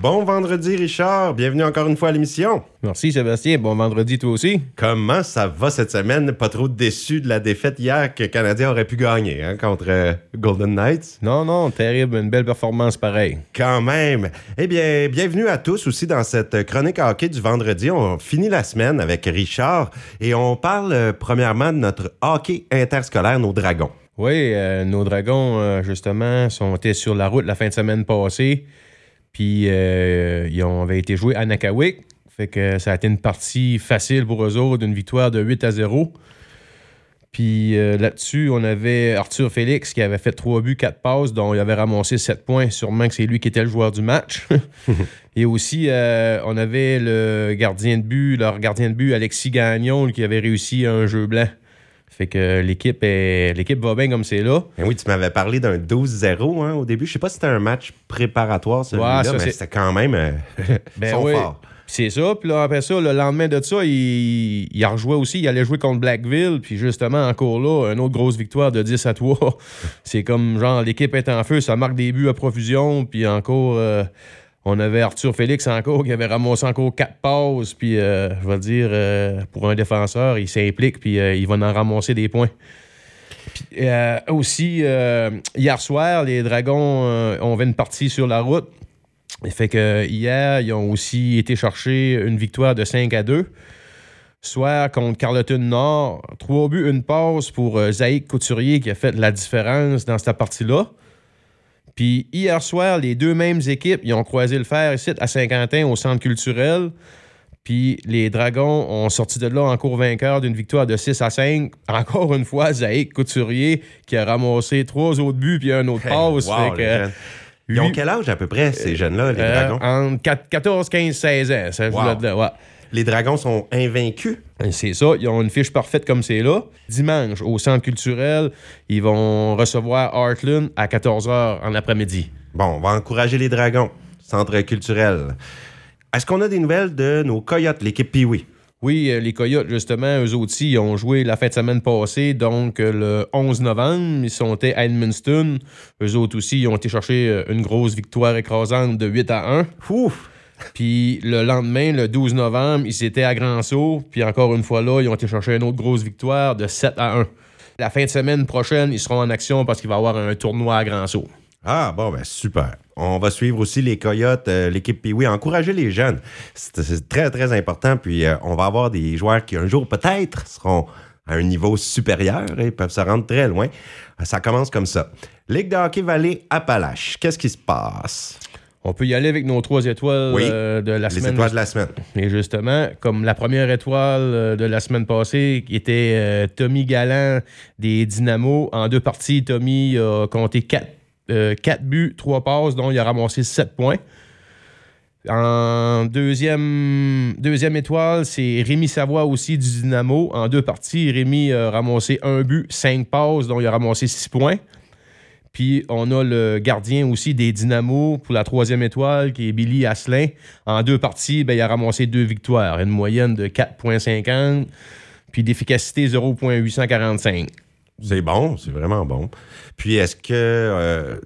Bon vendredi, Richard. Bienvenue encore une fois à l'émission. Merci, Sébastien. Bon vendredi, toi aussi. Comment ça va cette semaine? Pas trop déçu de la défaite hier que le Canadien aurait pu gagner hein, contre euh, Golden Knights? Non, non, terrible. Une belle performance pareille. Quand même. Eh bien, bienvenue à tous aussi dans cette chronique hockey du vendredi. On finit la semaine avec Richard et on parle euh, premièrement de notre hockey interscolaire, nos Dragons. Oui, euh, nos Dragons, justement, sont été sur la route la fin de semaine passée. Puis, euh, ils ont, avaient été joués à Nakawik. Fait que ça a été une partie facile pour eux autres, une victoire de 8 à 0. Puis là-dessus, on avait Arthur Félix qui avait fait 3 buts, 4 passes, dont il avait ramassé 7 points. Sûrement que c'est lui qui était le joueur du match. Et aussi, on avait le gardien de but, leur gardien de but, Alexis Gagnon, qui avait réussi un jeu blanc. Fait que l'équipe est l'équipe va bien comme c'est là. Oui, tu m'avais parlé d'un 12-0 hein, au début. Je sais pas si c'était un match préparatoire celui-là, Ouais, mais c'était quand même euh, Ben son oui. fort. C'est ça. Puis là, après ça, le lendemain de ça, il, il a rejoué aussi. Il allait jouer contre Blackville. Puis justement, encore là, une autre grosse victoire de 10 à 3. c'est comme genre, l'équipe est en feu. Ça marque des buts à profusion. Puis encore, euh, on avait Arthur Félix encore qui avait ramassé encore 4 passes. Puis euh, je vais dire, euh, pour un défenseur, il s'implique. Puis euh, il va en ramasser des points. Puis, aussi, hier soir, les Dragons ont fait une partie sur la route. Fait que hier, ils ont aussi été chercher une victoire de 5 à 2. Soir contre Carleton Nord, trois buts, une passe pour Zaïk Couturier qui a fait la différence dans cette partie-là. Puis hier soir, les deux mêmes équipes, ils ont croisé le fer ici à Saint-Quentin au centre culturel. Puis les Dragons ont sorti de là encore vainqueur d'une victoire de 6 à 5. Encore une fois, Zaïk Couturier qui a ramassé trois autres buts puis un autre Hey, passe. wow, que. Ils ont quel âge à peu près, ces jeunes-là, les euh, Dragons? entre 4 14, 15, 16 ans. Ça Wow. ouais. Les Dragons sont invaincus. Et C'est ça, ils ont une fiche parfaite comme c'est là. Dimanche, au centre culturel, ils vont recevoir Heartland à 14h en après-midi. Bon, on va encourager les Dragons, centre culturel. Est-ce qu'on a des nouvelles de nos Coyotes, l'équipe Pee-Wee? Oui, euh, les Coyotes, justement, eux aussi, ils ont joué la fin de semaine passée, donc euh, le 11 novembre. Ils sont à Edmundston. Eux autres aussi, ils ont été chercher euh, une grosse victoire écrasante de 8 à 1. Ouf! Puis le lendemain, le 12 novembre, ils étaient à Grand-Sault. Puis encore une fois là, ils ont été chercher une autre grosse victoire de 7 à 1. La fin de semaine prochaine, ils seront en action parce qu'il va y avoir un tournoi à Grand-Sault. Ah, bon, ben super. On va suivre aussi les Coyotes, euh, l'équipe Pee-Wee, encourager les jeunes. C'est c'est très, très important. Puis euh, on va avoir des joueurs qui, un jour, peut-être, seront à un niveau supérieur et peuvent se rendre très loin. Ça commence comme ça. Ligue de hockey Vallée Appalaches. Qu'est-ce qui se passe? On peut y aller avec nos trois étoiles Oui, euh, de la Les semaine. étoiles de la semaine. Et justement, comme la première étoile euh, de la semaine passée, qui était euh, Tommy Galland des Dynamos. En deux parties, Tommy a compté 4, buts, 3 passes, dont il a ramassé 7 points. En deuxième, deuxième étoile, c'est Rémi Savoie aussi du Dynamo. En deux parties, Rémi a ramassé un but, 5 passes, dont il a ramassé 6 points. Puis on a le gardien aussi des Dynamos pour la troisième étoile, qui est Billy Asselin. En deux parties, ben, il a ramassé deux victoires, une moyenne de 4,50, puis d'efficacité 0,845. C'est bon, c'est vraiment bon. Puis est-ce que euh,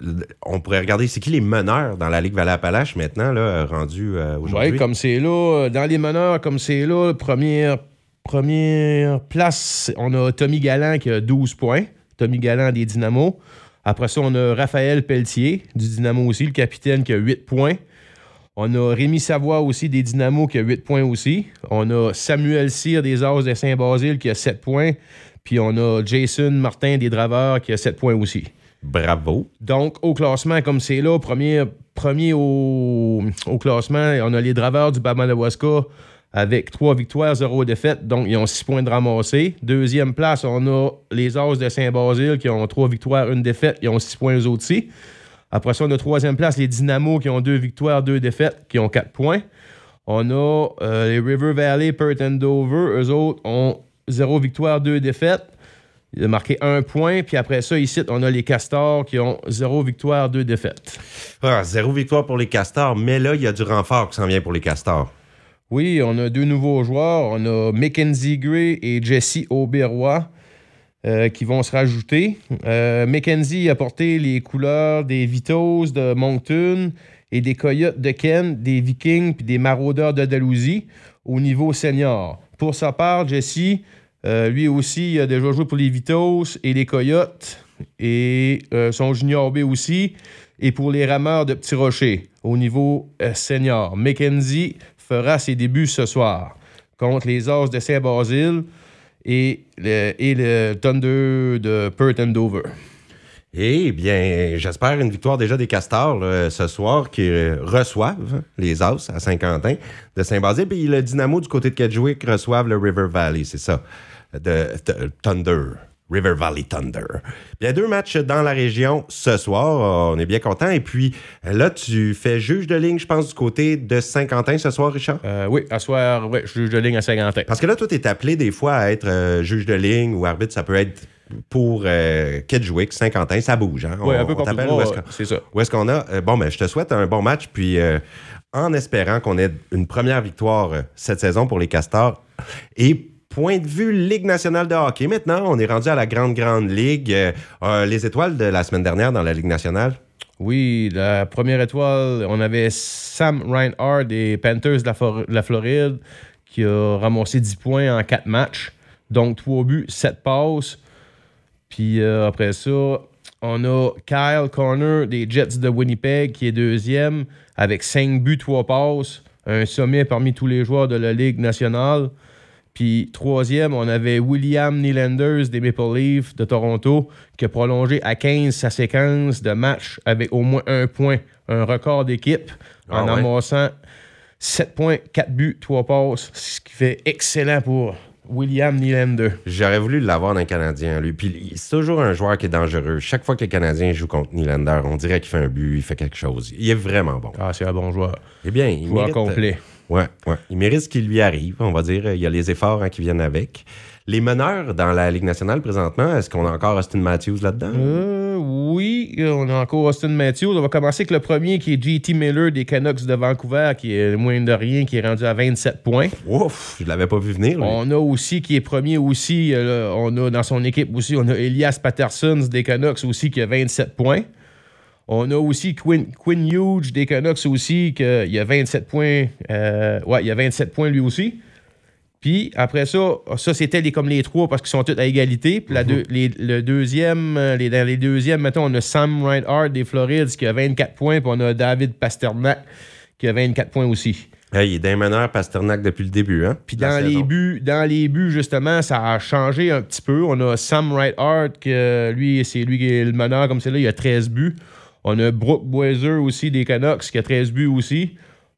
on pourrait regarder c'est qui les meneurs dans la Ligue Vallée-Appalaches maintenant, là, rendus euh, aujourd'hui? Oui, comme c'est là, dans les meneurs, comme c'est là, première, première place, on a Tommy Galland qui a 12 points. Tommy Galland des Dynamos. Après ça, on a Raphaël Pelletier du Dynamo aussi, le capitaine qui a 8 points. On a Rémi Savoie aussi des Dynamos qui a 8 points aussi. On a Samuel Cyr des As de Saint-Basile qui a 7 points. Puis on a Jason Martin des Draveurs qui a 7 points aussi. Bravo. Donc, au classement, comme c'est là, premier, premier au, au classement, on a les Draveurs du Bas-Madawaska avec trois victoires, zéro défaite. Donc, ils ont six points de ramassés. Deuxième place, on a les As de Saint-Basile qui ont trois victoires, une défaite. Ils ont six points eux aussi. Après ça, on a troisième place, les Dynamos qui ont deux victoires, deux défaites, qui ont quatre points. On a euh, les River Valley, Perth and Dover. Eux autres ont zéro victoire, deux défaites. Il a marqué un point. Puis après ça, ici, on a les Castors qui ont zéro victoire, deux défaites. Ah, zéro victoire pour les Castors, mais là, il y a du renfort qui s'en vient pour les Castors. Oui, on a deux nouveaux joueurs. On a Mackenzie Gray et Jesse Auberoy euh, qui vont se rajouter. Euh, Mackenzie a porté les couleurs des Vitos de Moncton et des Coyotes de Ken, des Vikings puis des Maraudeurs de Dalhousie au niveau senior. Pour sa part, Jesse, euh, lui aussi, il a déjà joué pour les Vitos et les Coyotes et euh, son junior B aussi, et pour les rameurs de Petit Rocher au niveau senior. Mackenzie fera ses débuts ce soir contre les As de Saint-Basile et le, et le Thunder de Perth and Dover. Eh bien, j'espère une victoire déjà des Castors là, ce soir qui euh, reçoivent les As à Saint-Quentin de Saint-Basile. Puis le Dynamo du côté de Kedgewick reçoivent le River Valley, c'est ça, de Thunder. River Valley Thunder. Il y a deux matchs dans la région ce soir. On est bien content. Et puis là, tu fais juge de ligne, je pense, du côté de Saint-Quentin ce soir, Richard? Euh, oui, à soir, oui, juge de ligne à Saint-Quentin. Parce que là, toi, tu es appelé des fois à être euh, juge de ligne ou arbitre. Ça peut être pour euh, Kedgewick, Saint-Quentin. Ça bouge. Hein? Oui, un peu On partout. t'appelle où est-ce qu'on- c'est ça. où est-ce qu'on a? Euh, bon, ben, je te souhaite un bon match, puis euh, en espérant qu'on ait une première victoire euh, cette saison pour les Castors. Et point de vue Ligue nationale de hockey, maintenant, on est rendu à la grande, grande ligue. Euh, euh, les étoiles de la semaine dernière dans la Ligue nationale? Oui, la première étoile, on avait Sam Reinhardt des Panthers de la, Floride qui a ramassé 10 points en 4 matchs. Donc 3 buts, 7 passes. Puis euh, après ça, on a Kyle Corner des Jets de Winnipeg qui est deuxième avec 5 buts, 3 passes. Un sommet parmi tous les joueurs de la Ligue nationale. Puis troisième, on avait William Nylanders des Maple Leafs de Toronto qui a prolongé à 15 sa séquence de matchs avec au moins un point, un record d'équipe Ah en ouais? amassant 7 points, 4 buts, 3 passes, ce qui fait excellent pour William Nylander. J'aurais voulu l'avoir d'un Canadien, lui. Puis c'est toujours un joueur qui est dangereux. Chaque fois que le Canadien joue contre Nylander, on dirait qu'il fait un but, il fait quelque chose. Il est vraiment bon. Ah, c'est un bon joueur. Eh bien, il Joueur mérite, complet. Ouais, ouais. Il mérite ce qui lui arrive, on va dire. Il y a les efforts hein, qui viennent avec. Les meneurs dans la Ligue nationale présentement, est-ce qu'on a encore Austin Matthews là-dedans? Euh, oui, on a encore Austin Matthews. On va commencer avec le premier qui est JT Miller des Canucks de Vancouver, qui est moins de rien, qui est rendu à 27 points. Ouf, je l'avais pas vu venir. lui. On a aussi, qui est premier aussi, euh, on a dans son équipe aussi, on a Elias Patterson des Canucks aussi qui a 27 points. On a aussi Quinn, Quinn Hughes des Canucks aussi, qui a- il a 27 points. euh, ouais, il a 27 points lui aussi. Puis après ça, ça c'était les, comme les trois parce qu'ils sont tous à égalité. Puis la deux- les- le deuxième, euh, les, dans les deuxièmes, mettons, on a Sam Reinhardt des Florides qui a 24 points. Puis on a David Pasternak qui a 24 points aussi. Hey, il est d'un meneur Pasternak depuis le début. Hein? Puis dans les buts, dans les buts, justement, ça a changé un petit peu. On a Sam Reinhardt, que lui, c'est lui qui est le meneur comme c'est là, il a 13 buts. On a Brooke Boiser aussi des Canucks qui a 13 buts aussi.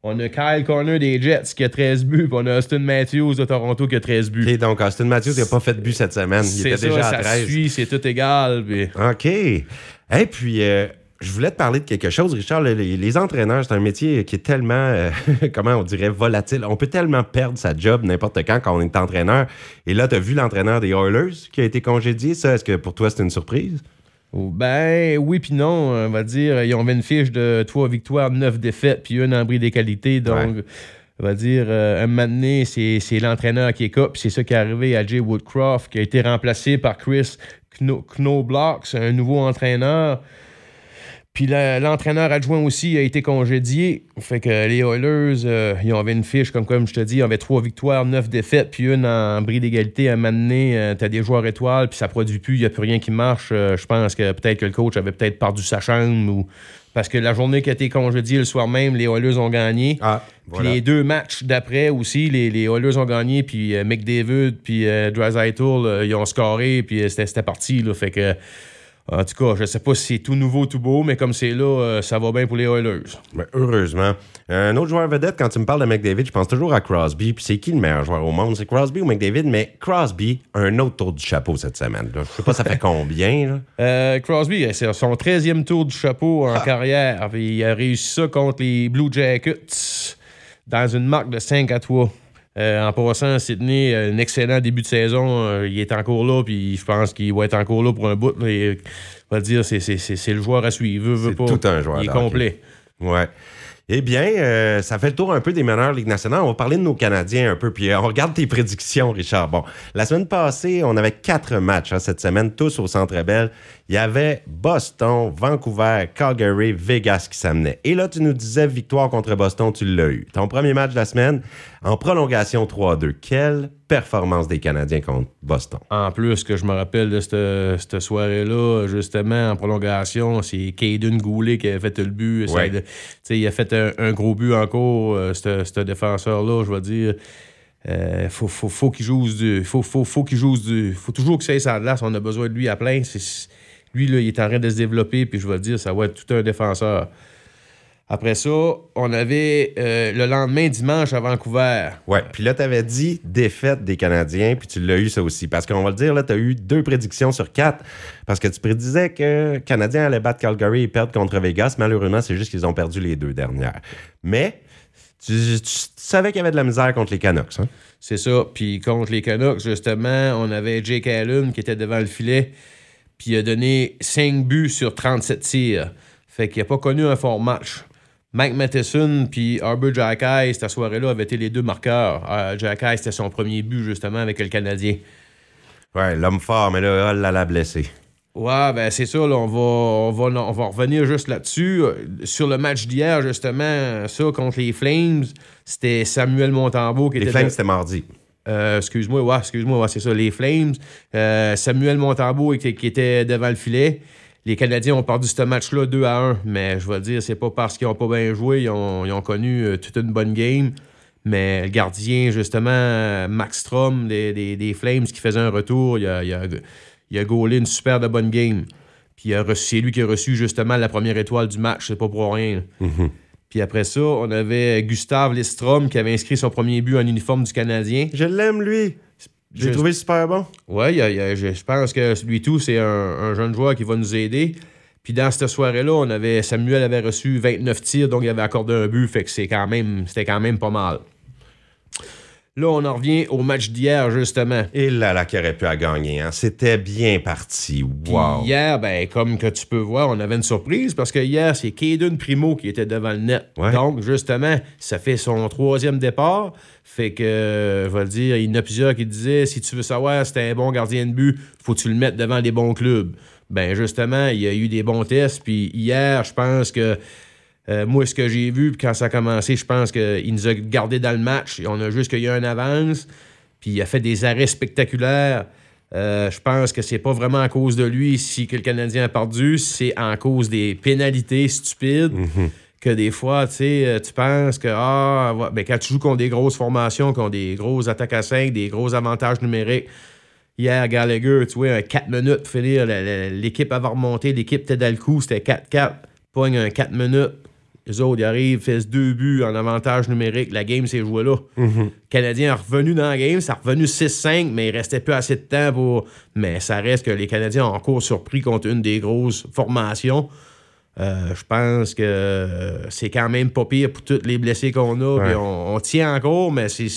On a Kyle Corner des Jets qui a 13 buts. Puis on a Austin Matthews de Toronto qui a 13 buts. OK, donc Austin Matthews n'a pas fait de but cette semaine. Il était ça, déjà à ça 13. suit, c'est tout égal. puis- OK. Et puis, euh, je voulais te parler de quelque chose, Richard. Le- Les, les entraîneurs, c'est un métier qui est tellement, euh, comment on dirait, volatile. On peut tellement perdre sa job n'importe quand quand on est entraîneur. Et là, tu as vu l'entraîneur des Oilers qui a été congédié. Ça, est-ce que pour toi, c'est une surprise? Ben oui puis non, on va dire. Ils ont une fiche de 3 victoires, 9 défaites, puis une en bris des qualités. Donc, on va dire, euh, un moment donné, c'est c'est l'entraîneur qui est puis c'est ça qui est arrivé à Jay Woodcroft, qui a été remplacé par Chris Kno- Knobloch, un nouveau entraîneur. Puis l'entraîneur adjoint aussi a été congédié. Fait que les Oilers, euh, ils avaient une fiche, comme, comme je te dis, ils avaient trois victoires, neuf défaites, puis une en bris d'égalité. À un moment donné, euh, t'as des joueurs étoiles, puis ça produit plus, il n'y a plus rien qui marche. Euh, je pense que peut-être que le coach avait peut-être perdu sa chambre ou. Parce que la journée qui a été congédiée le soir même, les Oilers ont gagné. Ah, Puis les deux matchs d'après aussi, les, les Oilers ont gagné, puis McDavid, puis Draisaitl, euh, ils ont scoré, puis c'était c'était parti. Là, fait que, en tout cas, je sais pas si c'est tout nouveau, tout beau, mais comme c'est là, euh, ça va bien pour les Oilers. Ben, heureusement. Un autre joueur vedette, quand tu me parles de McDavid, je pense toujours à Crosby. Puis c'est qui le meilleur joueur au monde? C'est Crosby ou McDavid? Mais Crosby a un autre tour du chapeau cette semaine. là. Je sais pas ça fait combien. Là? Euh, Crosby, c'est son 13e tour du chapeau en carrière. Puis il a réussi ça contre les Blue Jackets dans une marque de 5 à 3. Euh, en passant, Sydney, euh, un excellent début de saison. Euh, il est encore là, puis je pense qu'il va être encore là pour un bout. on va dire, c'est, le joueur à suivre. Veut, veut C'est pas. tout un joueur Il est complet. Ouais. Eh bien, euh, ça fait le tour un peu des meneurs Ligue nationale. On va parler de nos Canadiens un peu, puis on regarde tes prédictions, Richard. Bon, la semaine passée, on avait quatre matchs hein, cette semaine, tous au Centre Bell. Il y avait Boston, Vancouver, Calgary, Vegas qui s'amenaient. Et là, tu nous disais victoire contre Boston, tu l'as eu. Ton premier match de la semaine, en prolongation 3-2. Quelle performance des Canadiens contre Boston? En plus, que je me rappelle de cette, cette soirée-là, justement, en prolongation, c'est Caden Goulet qui a fait le but. Ouais. Ça, il a fait un, un gros but encore, euh, ce défenseur-là, je vais dire. Euh, faut, faut, faut qu'il joue du. Faut, faut, faut qu'il joue du. Faut toujours que ça la glace. On a besoin de lui à plein. C'est- lui, là, il est en train de se développer, puis je vais te dire, ça va être tout un défenseur. Après ça, on avait euh, le lendemain, dimanche, à Vancouver. Ouais, puis là, tu avais dit défaite des Canadiens, puis tu l'as eu ça aussi. Parce qu'on va le dire, là, tu as eu deux prédictions sur quatre. Parce que tu prédisais que les Canadiens allaient battre Calgary et perdre contre Vegas. Malheureusement, c'est juste qu'ils ont perdu les deux dernières. Mais tu, tu savais qu'il y avait de la misère contre les Canucks. Hein? C'est ça. Puis contre les Canucks, justement, on avait Jake Allen qui était devant le filet. Puis il a donné 5 buts sur 37 tirs. Fait qu'il n'a pas connu un fort match. Mike Matheson puis Arbor Jacky, cette soirée-là, avaient été les deux marqueurs. Euh, Jacky, c'était son premier but, justement, avec le Canadien. Ouais, l'homme fort, mais là, oh là, l'a blessé. Ouais, ben c'est ça, là, on, va, on, va, on va revenir juste là-dessus. Sur le match d'hier, justement, ça, contre les Flames, c'était Samuel Montembeau qui Les était... Flames, de- c'était mardi. Euh, excuse-moi, ouais, excuse-moi, c'est ça, les Flames. Euh, Samuel Montembeau qui, était devant le filet. Les Canadiens ont perdu ce match-là 2 à 1, mais je vais dire, c'est pas parce qu'ils ont pas bien joué, ils ont, connu euh, toute une bonne game. Mais le gardien, justement, Max Strom des, Flames qui faisait un retour, il a, il a, gaulé une super bonne game. Puis c'est lui qui a reçu justement la première étoile du match, c'est pas pour rien. là. Puis après ça, on avait Gustave Listrom qui avait inscrit son premier but en uniforme du Canadien. Je l'aime, lui. J'ai trouvé super bon. Oui, je, je pense que lui tout, c'est un, un jeune joueur qui va nous aider. Puis dans cette soirée-là, on avait Samuel avait reçu 29 tirs, donc il avait accordé un but, fait que c'est quand même, c'était quand même pas mal. Là, on en revient au match d'hier, justement. Et là, là, qui aurait pu à gagner. Hein? C'était bien parti. Puis Wow. hier, ben, comme que tu peux voir, on avait une surprise parce que hier, c'est Caden Primo qui était devant le net. Ouais. Donc, justement, ça fait son troisième départ. Fait que, je vais le dire, il y en a plusieurs qui disaient si tu veux savoir si t'es un bon gardien de but, faut que tu le mettes devant les bons clubs. Ben, justement, il y a eu des bons tests. Puis hier, je pense que. Euh, moi, ce que j'ai vu, quand ça a commencé, je pense qu'il nous a gardé dans le match. On a juste qu'il y a un avance. Puis il a fait des arrêts spectaculaires. Euh, je pense que c'est pas vraiment à cause de lui si que le Canadien a perdu, c'est en cause des pénalités stupides. Que des fois, tu sais, euh, tu penses que ah, ben, quand tu joues contre des grosses formations, qui ont des gros attaques à 5, des gros avantages numériques. Hier, Gallagher, tu vois, un 4 minutes pour finir, l'équipe avait remonté, l'équipe était dans le coup, c'était 4-4, pogne un 4 minutes. Les autres, ils arrivent, font deux buts en avantage numérique. La game s'est jouée là. Le Canadien est revenu dans la game, ça a revenu 6-5, mais il restait plus assez de temps pour. Mais ça reste que les Canadiens ont encore surpris contre une des grosses formations. Euh, je pense que c'est quand même pas pire pour tous les blessés qu'on a. Ouais. puis On, on tient encore, mais c'est.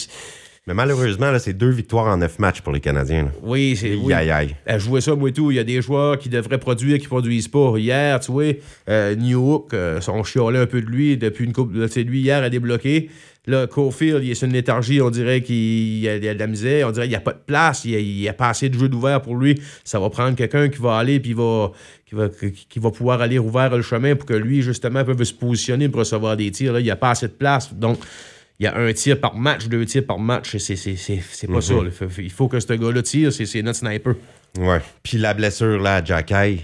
Mais malheureusement, là, c'est deux victoires en neuf matchs pour les Canadiens. là. Oui, c'est. oui. Aïe, aïe. À jouer ça, moi et tout, il y a des joueurs qui devraient produire, qui produisent pas. Hier, tu vois, euh, New Hook, euh, on chialait un peu de lui depuis une coupe. Tu sais, lui, hier, a débloqué. Là, Caulfield, il est sur une léthargie, on dirait qu'il y a, de la misère, on dirait qu'il n'y a pas de place, il n'y a, pas assez de jeux d'ouvert pour lui. Ça va prendre quelqu'un qui va aller puis va, qui, va, qui, qui va pouvoir aller ouvrir le chemin pour que lui, justement, puisse se positionner pour recevoir des tirs. Là, il n'y a pas assez de place. Donc, il y a un tir par match, deux tirs par match. C'est, c'est, c'est, c'est pas ça. là. Il faut- Il faut que ce gars-là tire, c'est, c'est notre sniper. Ouais. Puis la blessure, là, à Jacky,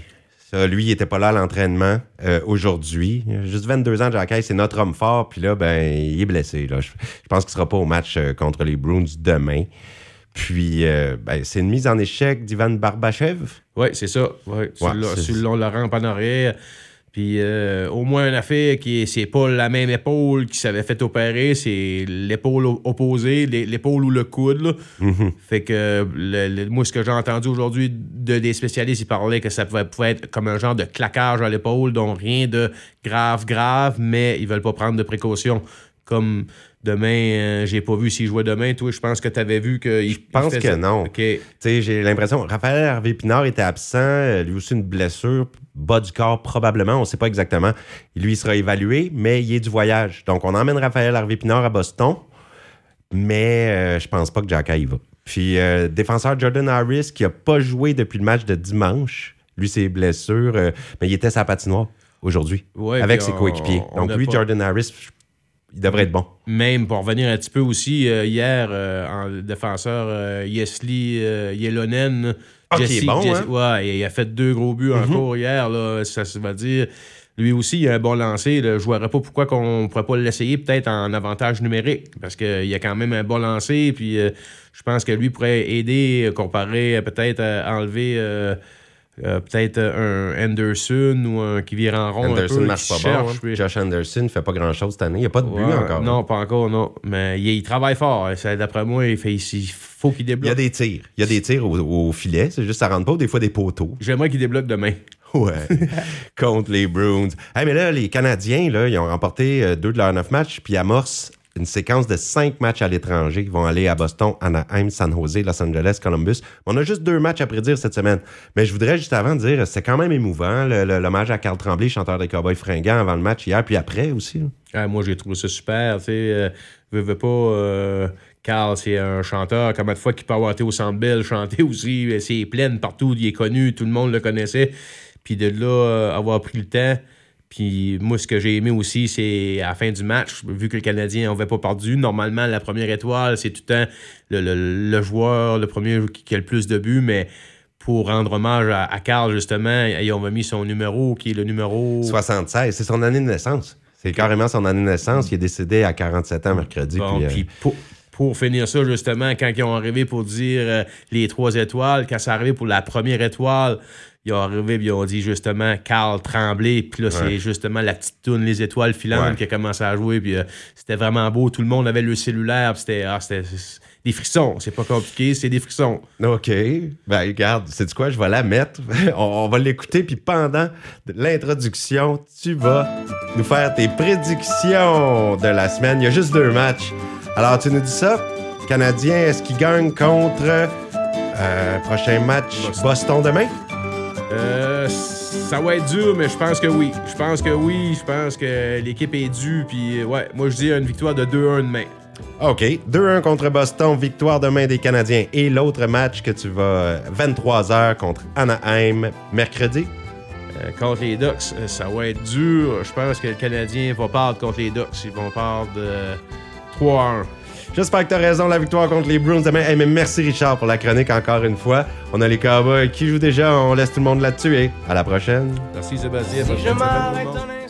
ça, lui, il était pas là à l'entraînement euh, aujourd'hui. Juste 22 ans, Jacky, c'est notre homme fort. Puis là, ben, il est blessé. Là. Je, je pense qu'il sera pas au match euh, contre les Bruins demain. Puis, euh, ben, c'est une mise en échec d'Ivan Barbachev. Oui, c'est ça. Ouais, sur, Ouais, le, c'est- sur le long de la rampe en arrière. Puis euh, au moins une affaire qui est, c'est pas la même épaule qui s'avait fait opérer, c'est l'épaule opposée, l'é- l'épaule ou le coude. là. Fait que le- le- moi, ce que j'ai entendu aujourd'hui de des spécialistes, ils parlaient que ça pouvait, pouvait être comme un genre de claquage à l'épaule, donc rien de grave, grave, mais ils veulent pas prendre de précautions. Comme demain, euh, j'ai pas vu s'il jouait demain. Toi, je pense que tu avais vu que. Je pense que non. OK. Tu sais, j'ai l'impression. Raphaël Hervé Pinard était absent, euh, lui aussi une blessure, bas du corps probablement, on ne sait pas exactement. Lui, il sera évalué, mais il est du voyage. Donc, on emmène Raphaël Hervé Pinard à Boston, mais euh, je pense pas que Jacka y va. Puis, euh, défenseur Jordan Harris, qui a pas joué depuis le match de dimanche, lui, ses blessures. euh, mais il était sa patinoire aujourd'hui Ouais, avec ses coéquipiers. on Donc lui, pas- Jordan Harris, il devrait être bon. Même pour revenir un petit peu aussi, euh, hier, euh, en défenseur, euh, Yesli euh, Yelonen. Ah, qui est bon, Jesse- hein? ouais, il a fait deux gros buts en cours hier, là, ça se va dire. Lui aussi, il a un bon lancer. là. Je ne vois pas pourquoi on ne pourrait pas l'essayer, peut-être en avantage numérique, parce qu'il a quand même un bon lancer. Puis je pense que lui pourrait aider, comparé peut-être à enlever euh, euh, peut-être un Anderson ou un qui vire en rond. Anderson ne marche pas cherche, bon. hein. puis- Josh Anderson ne fait pas grand-chose cette année. Il n'y a pas de but Ouais, encore. hein. Non, pas encore, non. Mais il, il travaille fort. D'après moi, il, fait, il faut qu'il Il y a débloque. des tirs. Il y a des tirs au, au filet. C'est juste ça rentre pas. Des fois, des poteaux. J'aimerais qu'il débloque demain. Ouais. Contre les Bruins. Hey, mais là, les Canadiens, là, ils ont remporté euh, deux de leurs neuf matchs, puis amorcent une séquence de cinq matchs à l'étranger. Ils vont aller à Boston, Anaheim, San Jose, Los Angeles, Columbus. On a juste deux matchs à prédire cette semaine. Mais je voudrais juste avant dire, c'est quand même émouvant, l'hommage à Carl Tremblay, chanteur des Cowboys fringants, avant le match hier, puis après aussi. Ah, moi, j'ai trouvé ça super. Tu sais, euh, veux, pas. euh, Carl, c'est un chanteur. Combien de fois qu'il peut avoir été au Centre Bell, chanter aussi. euh, C'est plein partout. Il est connu. Tout le monde le connaissait. Puis de là, euh, avoir pris le temps. Puis moi, ce que j'ai aimé aussi, c'est à la fin du match, vu que le Canadien n'avait pas perdu, normalement, la première étoile, c'est tout le temps le, le- le joueur, le premier qui, qui a le plus de buts, mais pour rendre hommage à, à Carl, justement, ils ont mis son numéro, qui est le numéro... 76, c'est son année de naissance. C'est carrément son année de naissance. Il est décédé à 47 ans mercredi. Bon, puis, euh, puis pour, pour finir ça, justement, quand ils ont arrivé pour dire euh, les trois étoiles, quand c'est arrivé pour la première étoile, ils ont arrivé puis ils ont dit justement Carl Tremblay. Puis là, c'est justement la petite toune Les étoiles filantes Ouais. qui a commencé à jouer. Puis euh, c'était vraiment beau. Tout le monde avait le cellulaire. Puis c'était ah, des frissons. C'est pas compliqué, c'est des frissons. OK. Ben, regarde, c'est quoi? Je vais la mettre. on, on va l'écouter. Puis pendant l'introduction, tu vas nous faire tes prédictions de la semaine. Il y a juste deux matchs. Alors, tu nous dis ça? Canadien, est-ce qu'il gagne contre euh, prochain match Boston. Boston demain? Euh, ça va être dur, mais je pense que oui. Je pense que oui. Je pense que l'équipe est due. Puis euh, ouais, moi je dis une victoire de 2-1 demain. OK. 2-1 contre Boston, victoire demain des Canadiens. Et l'autre match que tu vas 23h contre Anaheim mercredi? Euh, contre les Ducks, euh, ça va être dur. Je pense que le Canadien va perdre contre les Ducks. Ils vont perdre euh, 3-1. J'espère que tu as raison, la victoire contre les Bruins demain. Hey, mais merci Richard pour la chronique encore une fois. On a les Cowboys qui jouent déjà, on laisse tout le monde là-dessus et à la prochaine. Merci Sébastien. Si je